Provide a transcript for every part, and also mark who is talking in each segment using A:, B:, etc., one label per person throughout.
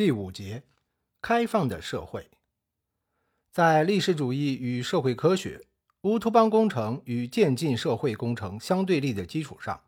A: 第五节，开放的社会。在历史主义与社会科学、乌托邦工程与渐进社会工程相对立的基础上，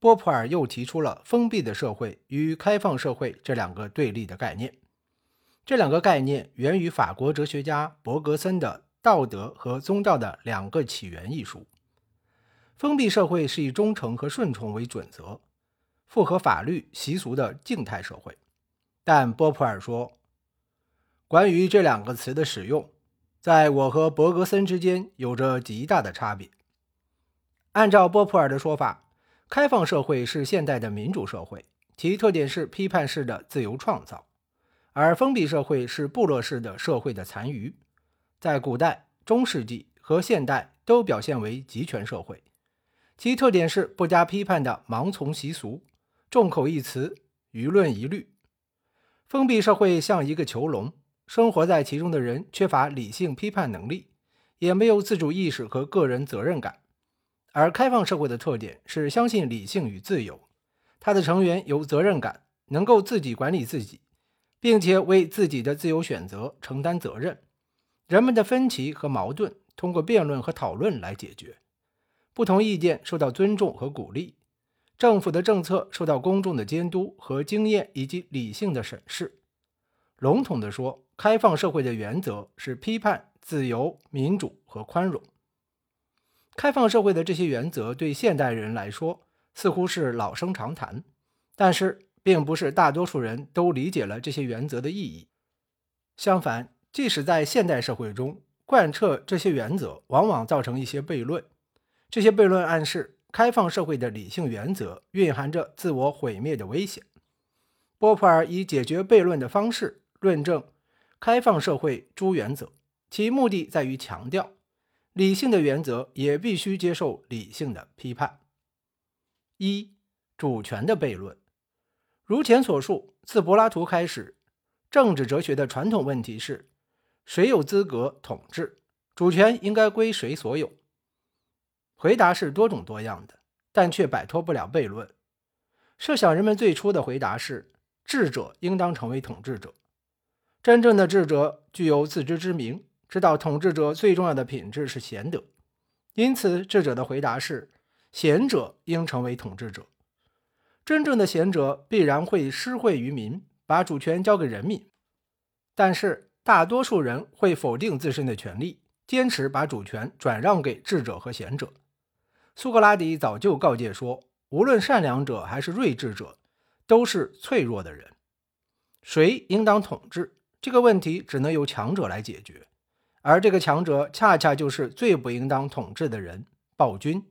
A: 波普尔又提出了封闭的社会与开放社会这两个对立的概念。这两个概念源于法国哲学家伯格森的《道德和宗教的两个起源》一书。封闭社会是以忠诚和顺从为准则，符合法律习俗的静态社会。但波普尔说，关于这两个词的使用，在我和伯格森之间有着极大的差别。按照波普尔的说法，开放社会是现代的民主社会，其特点是批判式的自由创造；而封闭社会是部落式的社会的残余，在古代、中世纪和现代都表现为集权社会，其特点是不加批判的盲从习俗、众口一词、舆论一律。封闭社会像一个囚笼，生活在其中的人缺乏理性批判能力，也没有自主意识和个人责任感。而开放社会的特点是相信理性与自由，它的成员有责任感，能够自己管理自己，并且为自己的自由选择承担责任。人们的分歧和矛盾通过辩论和讨论来解决，不同意见受到尊重和鼓励。政府的政策受到公众的监督和经验以及理性的审视。笼统地说，开放社会的原则是批判、自由、民主和宽容。开放社会的这些原则对现代人来说似乎是老生常谈，但是并不是大多数人都理解了这些原则的意义。相反，即使在现代社会中，贯彻这些原则往往造成一些悖论。这些悖论暗示。开放社会的理性原则蕴含着自我毁灭的危险。波普尔以解决悖论的方式论证开放社会诸原则，其目的在于强调理性的原则也必须接受理性的批判。一、主权的悖论。如前所述，自柏拉图开始，政治哲学的传统问题是：谁有资格统治？主权应该归谁所有？回答是多种多样的，但却摆脱不了悖论。设想人们最初的回答是：智者应当成为统治者。真正的智者具有自知之明，知道统治者最重要的品质是贤德。因此，智者的回答是：贤者应成为统治者。真正的贤者必然会施惠于民，把主权交给人民。但是，大多数人会否定自身的权利，坚持把主权转让给智者和贤者。苏格拉底早就告诫说，无论善良者还是睿智者，都是脆弱的人。谁应当统治这个问题，只能由强者来解决，而这个强者恰恰就是最不应当统治的人——暴君。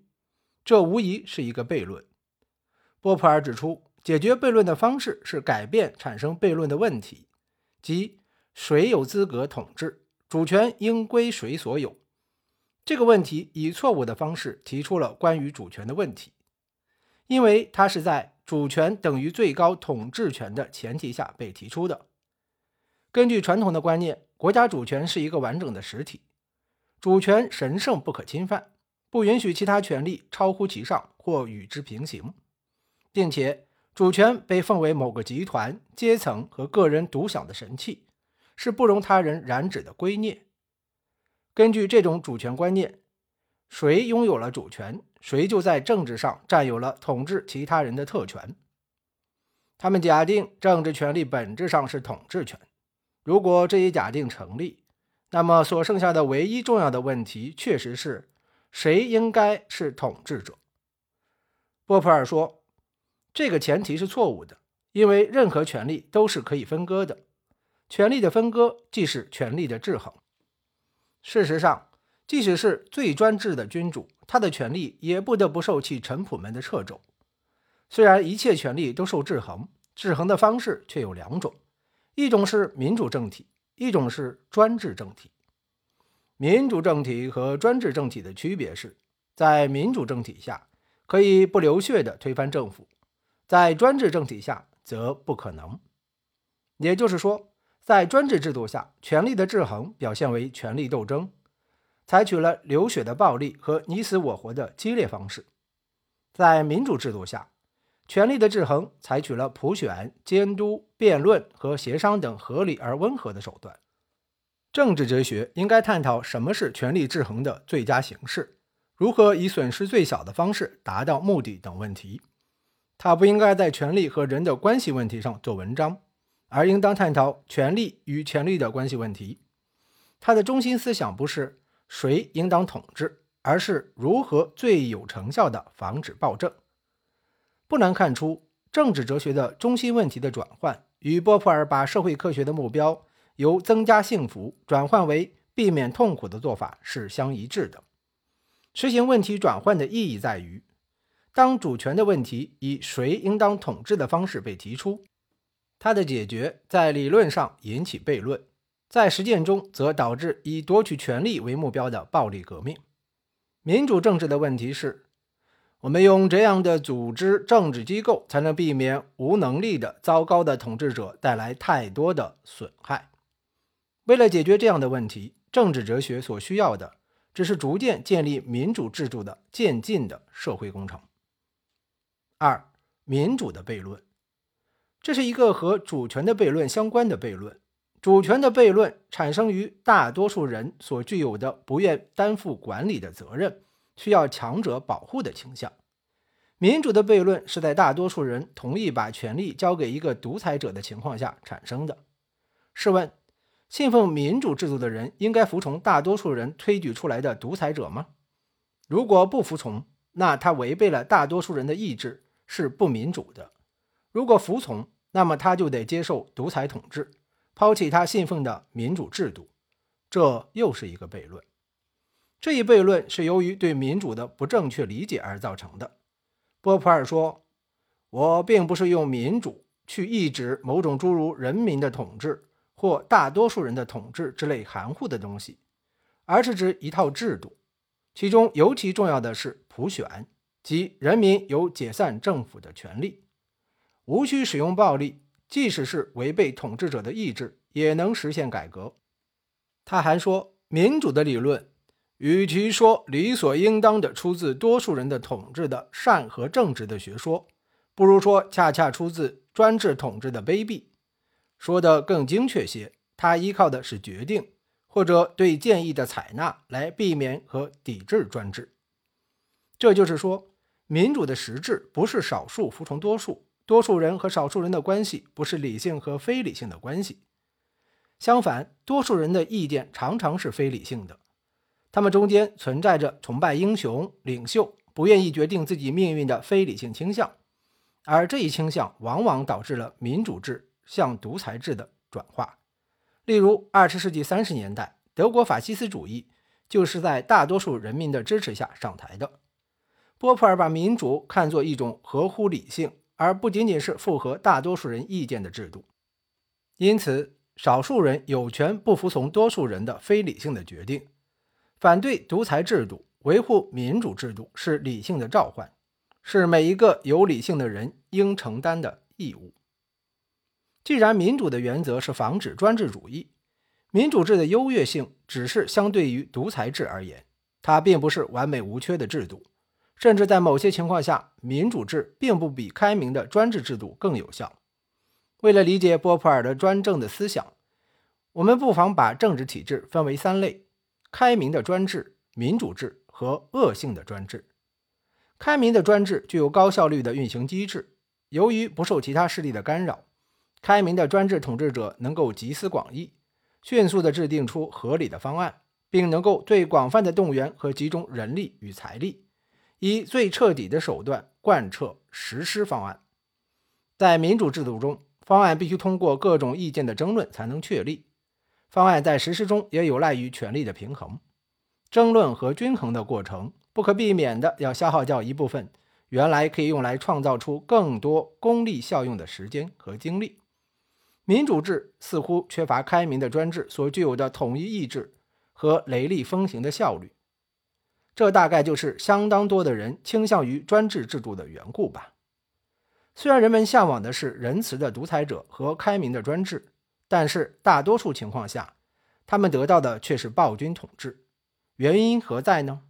A: 这无疑是一个悖论。波普尔指出，解决悖论的方式是改变产生悖论的问题，即谁有资格统治，主权应归谁所有。这个问题以错误的方式提出了关于主权的问题，因为它是在主权等于最高统治权的前提下被提出的。根据传统的观念，国家主权是一个完整的实体，主权神圣不可侵犯，不允许其他权利超乎其上或与之平行，并且主权被奉为某个集团、阶层和个人独享的神器，是不容他人染指的圭臬。根据这种主权观念，谁拥有了主权，谁就在政治上占有了统治其他人的特权。他们假定政治权力本质上是统治权。如果这一假定成立，那么所剩下的唯一重要的问题，确实是谁应该是统治者。波普尔说，这个前提是错误的，因为任何权利都是可以分割的，权力的分割即是权力的制衡。事实上，即使是最专制的君主，他的权力也不得不受其臣仆们的掣肘。虽然一切权力都受制衡，制衡的方式却有两种：一种是民主政体，一种是专制政体。民主政体和专制政体的区别是，在民主政体下可以不流血地推翻政府，在专制政体下则不可能。也就是说。在专制制度下，权力的制衡表现为权力斗争，采取了流血的暴力和你死我活的激烈方式；在民主制度下，权力的制衡采取了普选、监督、辩论和协商等合理而温和的手段。政治哲学应该探讨什么是权力制衡的最佳形式，如何以损失最小的方式达到目的等问题。它不应该在权力和人的关系问题上做文章，而应当探讨权力与权力的关系问题。它的中心思想不是谁应当统治，而是如何最有成效地防止暴政。不难看出，政治哲学的中心问题的转换与波普尔把社会科学的目标。由增加幸福转换为避免痛苦的做法是相一致的。实行问题转换的意义在于，当主权的问题以谁应当统治的方式被提出，它的解决在理论上引起悖论，在实践中则导致以夺取权力为目标的暴力革命。民主政治的问题是：我们用这样的组织政治机构，才能避免无能力的糟糕的统治者带来太多的损害。为了解决这样的问题，政治哲学所需要的只是逐渐建立民主制度的渐进的社会工程。二、民主的悖论，这是一个和主权的悖论相关的悖论。主权的悖论产生于大多数人所具有的不愿担负管理的责任，需要强者保护的倾向。民主的悖论是在大多数人同意把权力交给一个独裁者的情况下产生的。试问？信奉民主制度的人应该服从大多数人推举出来的独裁者吗？如果不服从，那他违背了大多数人的意志，是不民主的；如果服从，那么他就得接受独裁统治，抛弃他信奉的民主制度。这又是一个悖论。这一悖论是由于对民主的不正确理解而造成的。波普尔说：“我并不是用民主去抑制某种诸如人民的统治。”或大多数人的统治之类含糊的东西，而是指一套制度，其中尤其重要的是普选，即人民有解散政府的权利，无需使用暴力，即使是违背统治者的意志，也能实现改革。他还说，民主的理论，与其说理所应当的出自多数人的统治的善和正直的学说，不如说恰恰出自专制统治的卑鄙。说的更精确些，他依靠的是决定或者对建议的采纳来避免和抵制专制。这就是说，民主的实质不是少数服从多数，多数人和少数人的关系不是理性和非理性的关系。相反，多数人的意见常常是非理性的，他们中间存在着崇拜英雄领袖、不愿意决定自己命运的非理性倾向，而这一倾向往往导致了民主制。向独裁制的转化，例如二十世纪三十年代，德国法西斯主义就是在大多数人民的支持下上台的。波普尔把民主看作一种合乎理性，而不仅仅是符合大多数人意见的制度。因此，少数人有权不服从多数人的非理性的决定。反对独裁制度，维护民主制度是理性的召唤，是每一个有理性的人应承担的义务。既然民主的原则是防止专制主义，民主制的优越性只是相对于独裁制而言，它并不是完美无缺的制度，甚至在某些情况下，民主制并不比开明的专制制度更有效。为了理解波普尔的专政的思想，我们不妨把政治体制分为三类：开明的专制、民主制和恶性的专制。开明的专制具有高效率的运行机制，由于不受其他势力的干扰。开明的专制统治者能够集思广益，迅速地制定出合理的方案，并能够最广泛的动员和集中人力与财力，以最彻底的手段贯彻实施方案。在民主制度中，方案必须通过各种意见的争论才能确立。方案在实施中也有赖于权力的平衡，争论和均衡的过程不可避免的要消耗掉一部分原来可以用来创造出更多功利效用的时间和精力。民主制似乎缺乏开明的专制所具有的统一意志和雷厉风行的效率，这大概就是相当多的人倾向于专制制度的缘故吧。虽然人们向往的是仁慈的独裁者和开明的专制，但是大多数情况下，他们得到的却是暴君统治。原因何在呢？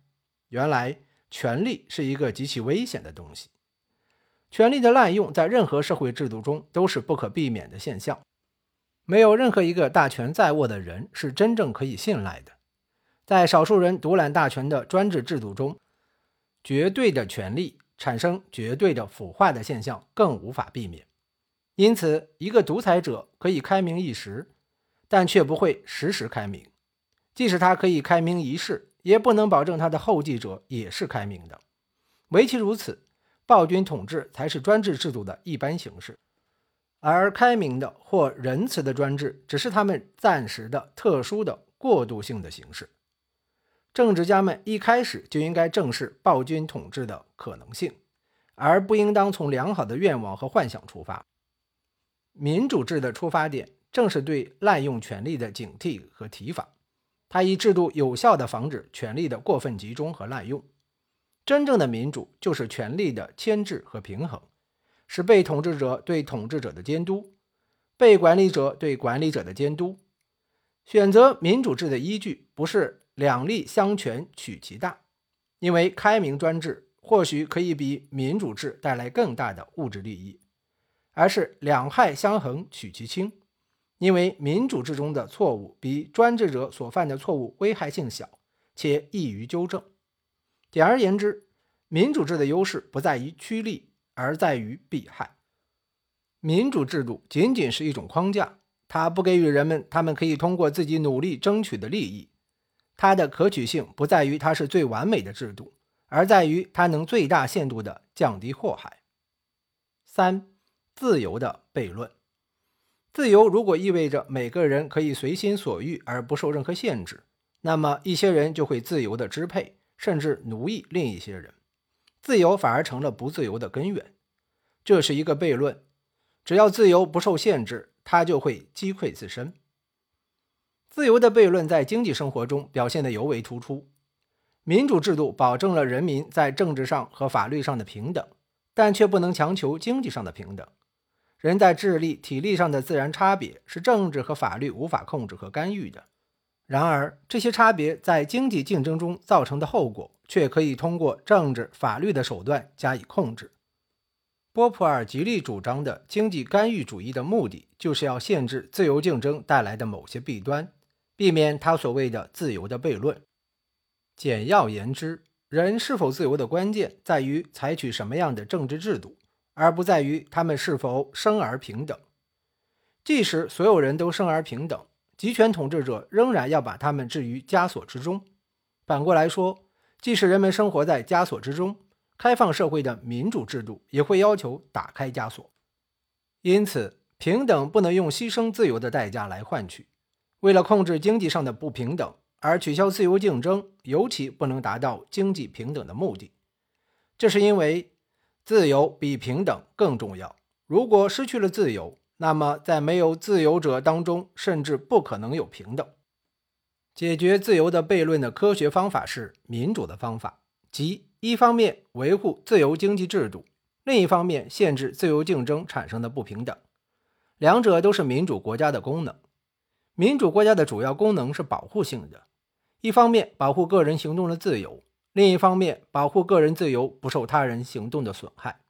A: 原来，权力是一个极其危险的东西。权力的滥用在任何社会制度中都是不可避免的现象。没有任何一个大权在握的人是真正可以信赖的。在少数人独揽大权的专制制度中，绝对的权力产生绝对的腐化的现象更无法避免。因此，一个独裁者可以开明一时，但却不会时时开明。即使他可以开明一世，也不能保证他的后继者也是开明的。唯其如此，暴君统治才是专制制度的一般形式，而开明的或仁慈的专制只是他们暂时的、特殊的、过渡性的形式。政治家们一开始就应该正视暴君统治的可能性，而不应当从良好的愿望和幻想出发。民主制的出发点正是对滥用权力的警惕和提防。它以制度有效地防止权力的过分集中和滥用。真正的民主就是权力的牵制和平衡，是被统治者对统治者的监督，被管理者对管理者的监督。选择民主制的依据不是两利相权取其大，因为开明专制或许可以比民主制带来更大的物质利益，而是两害相衡取其轻。因为民主制中的错误比专制者所犯的错误危害性小，且易于纠正。简而言之，民主制的优势不在于趋利，而在于避害。民主制度仅仅是一种框架，它不给予人们他们可以通过自己努力争取的利益。它的可取性不在于它是最完美的制度，而在于它能最大限度地降低祸害。三、自由的悖论。自由如果意味着每个人可以随心所欲而不受任何限制，那么一些人就会自由地支配甚至奴役另一些人，自由反而成了不自由的根源。这是一个悖论。只要自由不受限制，它就会击溃自身。自由的悖论在经济生活中表现得尤为突出。民主制度保证了人民在政治上和法律上的平等，但却不能强求经济上的平等。人在智力、体力上的自然差别是政治和法律无法控制和干预的。然而，这些差别在经济竞争中造成的后果，却可以通过政治、法律的手段加以控制。波普尔极力主张的经济干预主义的目的，就是要限制自由竞争带来的某些弊端，避免他所谓的自由的悖论。简要言之，人是否自由的关键在于采取什么样的政治制度。而不在于他们是否生而平等。即使所有人都生而平等，集权统治者仍然要把他们置于枷锁之中。反过来说，即使人们生活在枷锁之中，开放社会的民主制度也会要求打开枷锁。因此，平等不能用牺牲自由的代价来换取。为了控制经济上的不平等而取消自由竞争，尤其不能达到经济平等的目的。这是因为。自由比平等更重要。如果失去了自由，那么在没有自由者当中，甚至不可能有平等。解决自由的悖论的科学方法是民主的方法，即一方面维护自由经济制度，另一方面限制自由竞争产生的不平等。两者都是民主国家的功能。民主国家的主要功能是保护性的，一方面保护个人行动的自由。另一方面，保护个人自由不受他人行动的损害。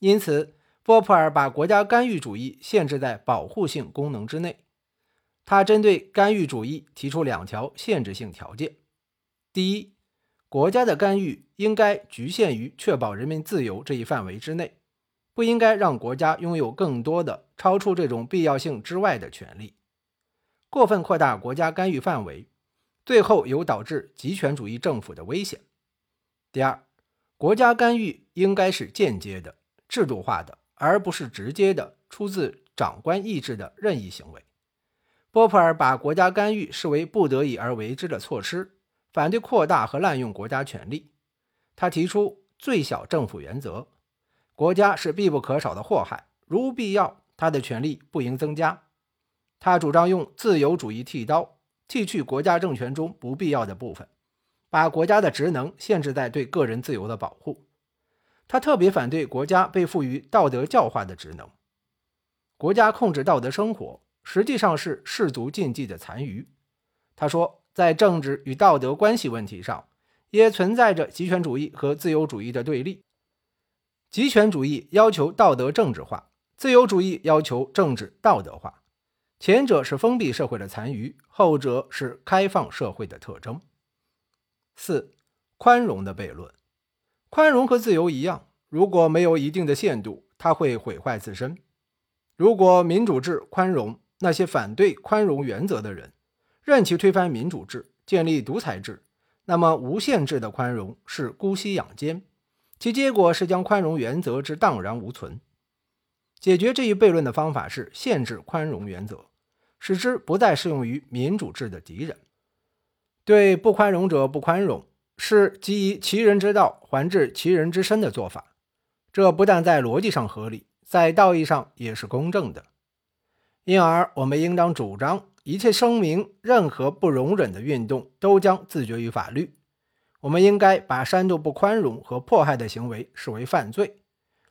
A: 因此，波普尔把国家干预主义限制在保护性功能之内。他针对干预主义提出两条限制性条件：第一，国家的干预应该局限于确保人民自由这一范围之内，不应该让国家拥有更多的超出这种必要性之外的权利。过分扩大国家干预范围。最后有导致极权主义政府的危险。第二，国家干预应该是间接的、制度化的，而不是直接的、出自长官意志的任意行为。波普尔把国家干预视为不得已而为之的措施，反对扩大和滥用国家权力。他提出最小政府原则：国家是必不可少的祸害，如必要，他的权力不应增加。他主张用自由主义剃刀。剃去国家政权中不必要的部分，把国家的职能限制在对个人自由的保护。他特别反对国家被赋予道德教化的职能。国家控制道德生活，实际上是氏族禁忌的残余。他说，在政治与道德关系问题上，也存在着极权主义和自由主义的对立。极权主义要求道德政治化，自由主义要求政治道德化。前者是封闭社会的残余，后者是开放社会的特征。四、宽容的悖论。宽容和自由一样，如果没有一定的限度，它会毁坏自身。如果民主制宽容，那些反对宽容原则的人，任其推翻民主制，建立独裁制，那么无限制的宽容是姑息养奸。其结果是将宽容原则之荡然无存。解决这一悖论的方法是限制宽容原则，使之不再适用于民主制的敌人。对不宽容者不宽容，是基于其人之道还治其人之身的做法。这不但在逻辑上合理，在道义上也是公正的。因而，我们应当主张一切声明任何不容忍的运动都将自绝于法律。我们应该把煽动不宽容和迫害的行为视为犯罪，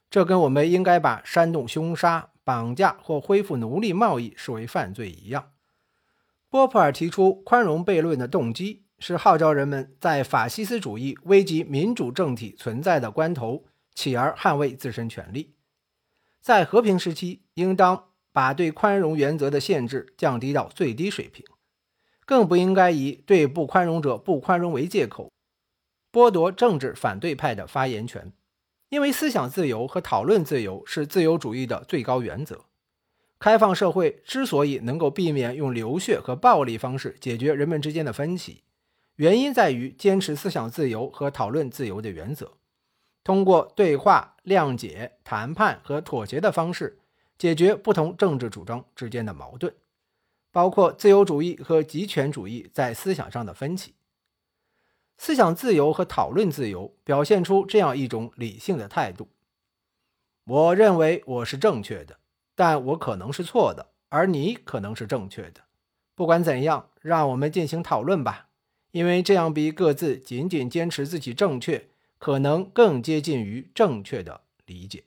A: 这跟我们应该把煽动凶杀、绑架或恢复奴隶贸易视为犯罪一样。波普尔提出宽容悖论的动机是号召人们在法西斯主义危及民主政体存在的关头，起而捍卫自身权利。在和平时期，应当把对宽容原则的限制降低到最低水平，更不应该以对不宽容者不宽容为借口。剥夺政治反对派的发言权，因为思想自由和讨论自由是自由主义的最高原则。开放社会之所以能够避免用流血和暴力方式解决人们之间的分歧，原因在于坚持思想自由和讨论自由的原则，通过对话、谅解、谈判和妥协的方式解决不同政治主张之间的矛盾，包括自由主义和极权主义在思想上的分歧。思想自由和讨论自由表现出这样一种理性的态度：我认为我是正确的，但我可能是错的，而你可能是正确的。不管怎样，让我们进行讨论吧，因为这样比各自仅仅坚持自己正确可能更接近于正确的理解。